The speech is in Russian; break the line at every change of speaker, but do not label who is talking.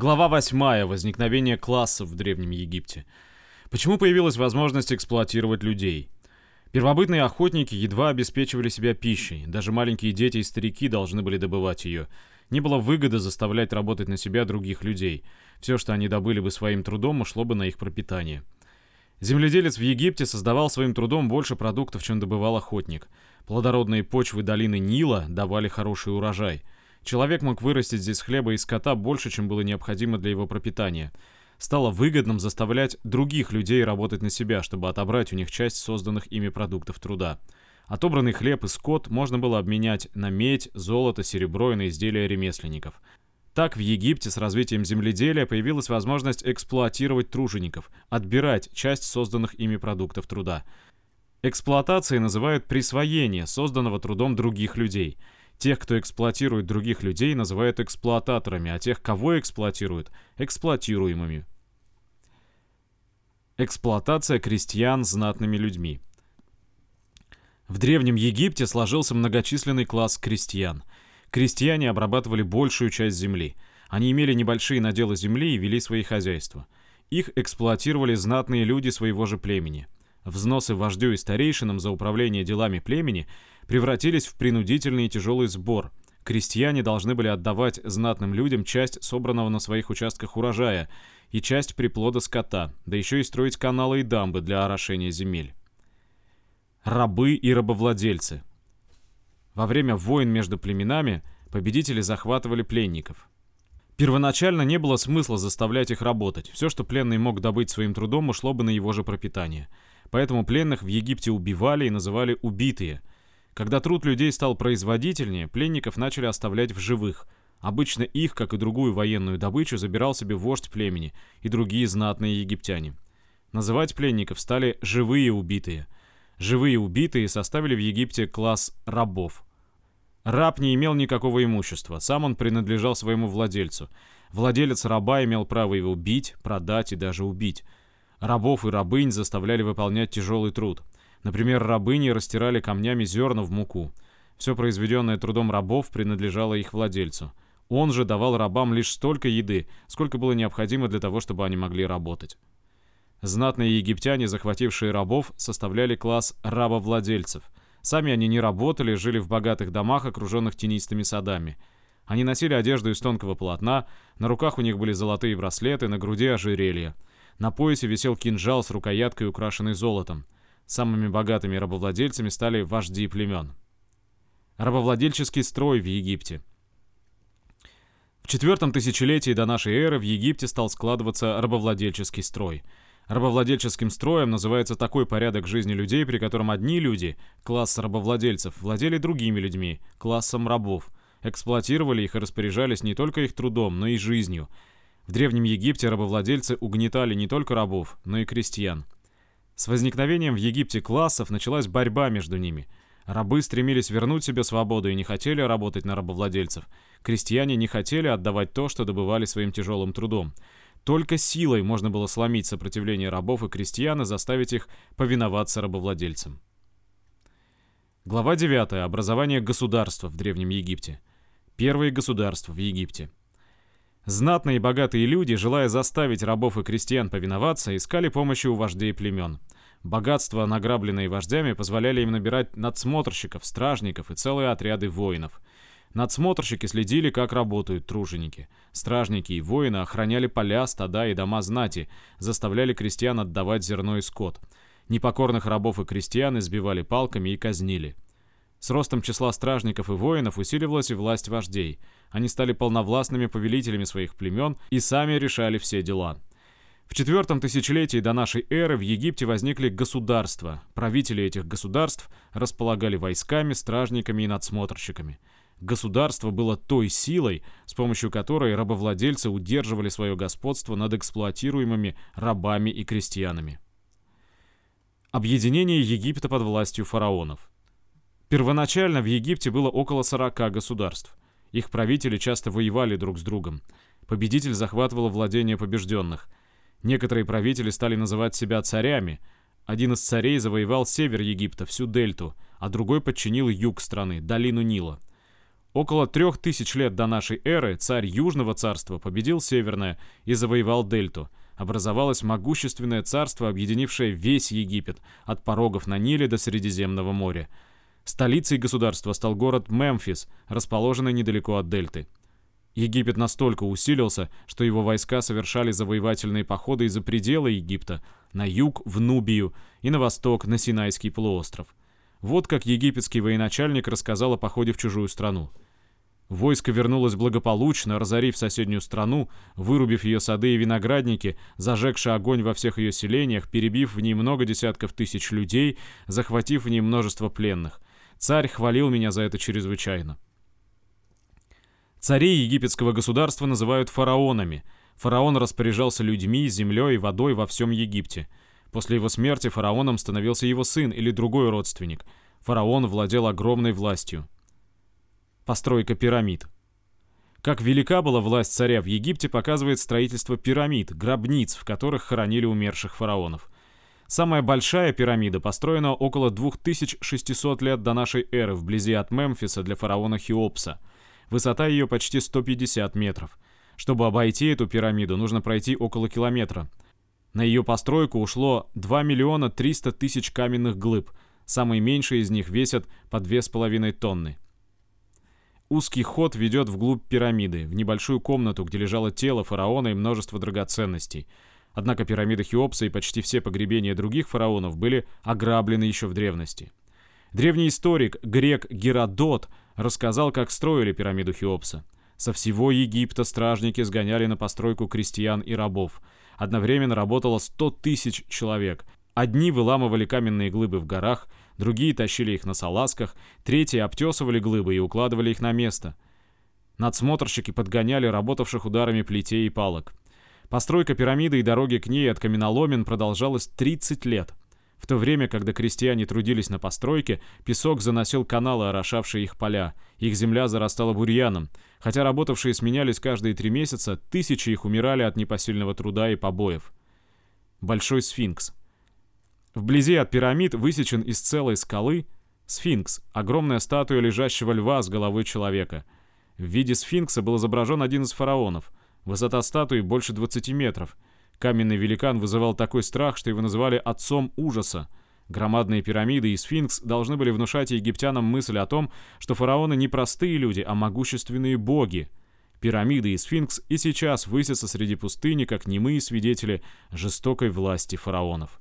Глава 8. Возникновение классов в Древнем Египте. Почему появилась возможность эксплуатировать людей? Первобытные охотники едва обеспечивали себя пищей, даже маленькие дети и старики должны были добывать ее. Не было выгоды заставлять работать на себя других людей. Все, что они добыли бы своим трудом, ушло бы на их пропитание. Земледелец в Египте создавал своим трудом больше продуктов, чем добывал охотник. Плодородные почвы долины Нила давали хороший урожай – Человек мог вырастить здесь хлеба и скота больше, чем было необходимо для его пропитания. Стало выгодным заставлять других людей работать на себя, чтобы отобрать у них часть созданных ими продуктов труда. Отобранный хлеб и скот можно было обменять на медь, золото, серебро и на изделия ремесленников. Так в Египте с развитием земледелия появилась возможность эксплуатировать тружеников, отбирать часть созданных ими продуктов труда. Эксплуатацией называют присвоение созданного трудом других людей – Тех, кто эксплуатирует других людей, называют эксплуататорами, а тех, кого эксплуатируют, эксплуатируемыми. Эксплуатация крестьян знатными людьми. В Древнем Египте сложился многочисленный класс крестьян. Крестьяне обрабатывали большую часть земли. Они имели небольшие наделы земли и вели свои хозяйства. Их эксплуатировали знатные люди своего же племени. Взносы вождю и старейшинам за управление делами племени превратились в принудительный и тяжелый сбор. Крестьяне должны были отдавать знатным людям часть собранного на своих участках урожая и часть приплода скота, да еще и строить каналы и дамбы для орошения земель. Рабы и рабовладельцы. Во время войн между племенами победители захватывали пленников. Первоначально не было смысла заставлять их работать. Все, что пленный мог добыть своим трудом, ушло бы на его же пропитание. Поэтому пленных в Египте убивали и называли «убитые», когда труд людей стал производительнее, пленников начали оставлять в живых. Обычно их, как и другую военную добычу, забирал себе вождь племени и другие знатные египтяне. Называть пленников стали «живые убитые». Живые убитые составили в Египте класс рабов. Раб не имел никакого имущества, сам он принадлежал своему владельцу. Владелец раба имел право его бить, продать и даже убить. Рабов и рабынь заставляли выполнять тяжелый труд – Например, рабыни растирали камнями зерна в муку. Все произведенное трудом рабов принадлежало их владельцу. Он же давал рабам лишь столько еды, сколько было необходимо для того, чтобы они могли работать. Знатные египтяне, захватившие рабов, составляли класс рабовладельцев. Сами они не работали, жили в богатых домах, окруженных тенистыми садами. Они носили одежду из тонкого полотна, на руках у них были золотые браслеты, на груди ожерелья. На поясе висел кинжал с рукояткой, украшенной золотом. Самыми богатыми рабовладельцами стали вожди племен. Рабовладельческий строй в Египте. В четвертом тысячелетии до нашей эры в Египте стал складываться рабовладельческий строй. Рабовладельческим строем называется такой порядок жизни людей, при котором одни люди, класс рабовладельцев, владели другими людьми, классом рабов, эксплуатировали их и распоряжались не только их трудом, но и жизнью. В Древнем Египте рабовладельцы угнетали не только рабов, но и крестьян. С возникновением в Египте классов началась борьба между ними. Рабы стремились вернуть себе свободу и не хотели работать на рабовладельцев. Крестьяне не хотели отдавать то, что добывали своим тяжелым трудом. Только силой можно было сломить сопротивление рабов и крестьян и заставить их повиноваться рабовладельцам. Глава 9. Образование государства в Древнем Египте. Первые государства в Египте. Знатные и богатые люди, желая заставить рабов и крестьян повиноваться, искали помощи у вождей племен. Богатства, награбленные вождями, позволяли им набирать надсмотрщиков, стражников и целые отряды воинов. Надсмотрщики следили, как работают труженики. Стражники и воины охраняли поля, стада и дома знати, заставляли крестьян отдавать зерно и скот. Непокорных рабов и крестьян избивали палками и казнили. С ростом числа стражников и воинов усиливалась и власть вождей. Они стали полновластными повелителями своих племен и сами решали все дела. В четвертом тысячелетии до нашей эры в Египте возникли государства. Правители этих государств располагали войсками, стражниками и надсмотрщиками. Государство было той силой, с помощью которой рабовладельцы удерживали свое господство над эксплуатируемыми рабами и крестьянами. Объединение Египта под властью фараонов. Первоначально в Египте было около 40 государств. Их правители часто воевали друг с другом. Победитель захватывал владения побежденных. Некоторые правители стали называть себя царями. Один из царей завоевал север Египта, всю дельту, а другой подчинил юг страны, долину Нила. Около трех тысяч лет до нашей эры царь Южного царства победил Северное и завоевал Дельту. Образовалось могущественное царство, объединившее весь Египет, от порогов на Ниле до Средиземного моря. Столицей государства стал город Мемфис, расположенный недалеко от Дельты. Египет настолько усилился, что его войска совершали завоевательные походы из-за пределы Египта, на юг в Нубию и на восток на Синайский полуостров. Вот как египетский военачальник рассказал о походе в чужую страну. Войско вернулось благополучно, разорив соседнюю страну, вырубив ее сады и виноградники, зажегши огонь во всех ее селениях, перебив в ней много десятков тысяч людей, захватив в ней множество пленных. Царь хвалил меня за это чрезвычайно. Царей египетского государства называют фараонами. Фараон распоряжался людьми, землей водой во всем Египте. После его смерти фараоном становился его сын или другой родственник. Фараон владел огромной властью. Постройка пирамид. Как велика была власть царя в Египте, показывает строительство пирамид, гробниц, в которых хоронили умерших фараонов. Самая большая пирамида построена около 2600 лет до нашей эры вблизи от Мемфиса для фараона Хеопса – Высота ее почти 150 метров. Чтобы обойти эту пирамиду, нужно пройти около километра. На ее постройку ушло 2 миллиона 300 тысяч каменных глыб. Самые меньшие из них весят по 2,5 тонны. Узкий ход ведет вглубь пирамиды, в небольшую комнату, где лежало тело фараона и множество драгоценностей. Однако пирамида Хеопса и почти все погребения других фараонов были ограблены еще в древности. Древний историк, грек Геродот, рассказал, как строили пирамиду Хеопса. Со всего Египта стражники сгоняли на постройку крестьян и рабов. Одновременно работало 100 тысяч человек. Одни выламывали каменные глыбы в горах, другие тащили их на салазках, третьи обтесывали глыбы и укладывали их на место. Надсмотрщики подгоняли работавших ударами плетей и палок. Постройка пирамиды и дороги к ней от каменоломен продолжалась 30 лет – в то время, когда крестьяне трудились на постройке, песок заносил каналы, орошавшие их поля. Их земля зарастала бурьяном. Хотя работавшие сменялись каждые три месяца, тысячи их умирали от непосильного труда и побоев. Большой сфинкс. Вблизи от пирамид высечен из целой скалы сфинкс, огромная статуя лежащего льва с головой человека. В виде сфинкса был изображен один из фараонов. Высота статуи больше 20 метров – Каменный великан вызывал такой страх, что его называли «отцом ужаса». Громадные пирамиды и сфинкс должны были внушать египтянам мысль о том, что фараоны не простые люди, а могущественные боги. Пирамиды и сфинкс и сейчас высятся среди пустыни, как немые свидетели жестокой власти фараонов.